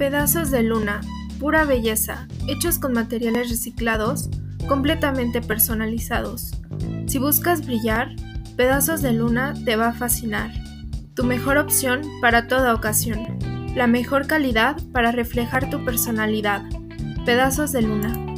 Pedazos de luna, pura belleza, hechos con materiales reciclados, completamente personalizados. Si buscas brillar, Pedazos de luna te va a fascinar. Tu mejor opción para toda ocasión. La mejor calidad para reflejar tu personalidad. Pedazos de luna.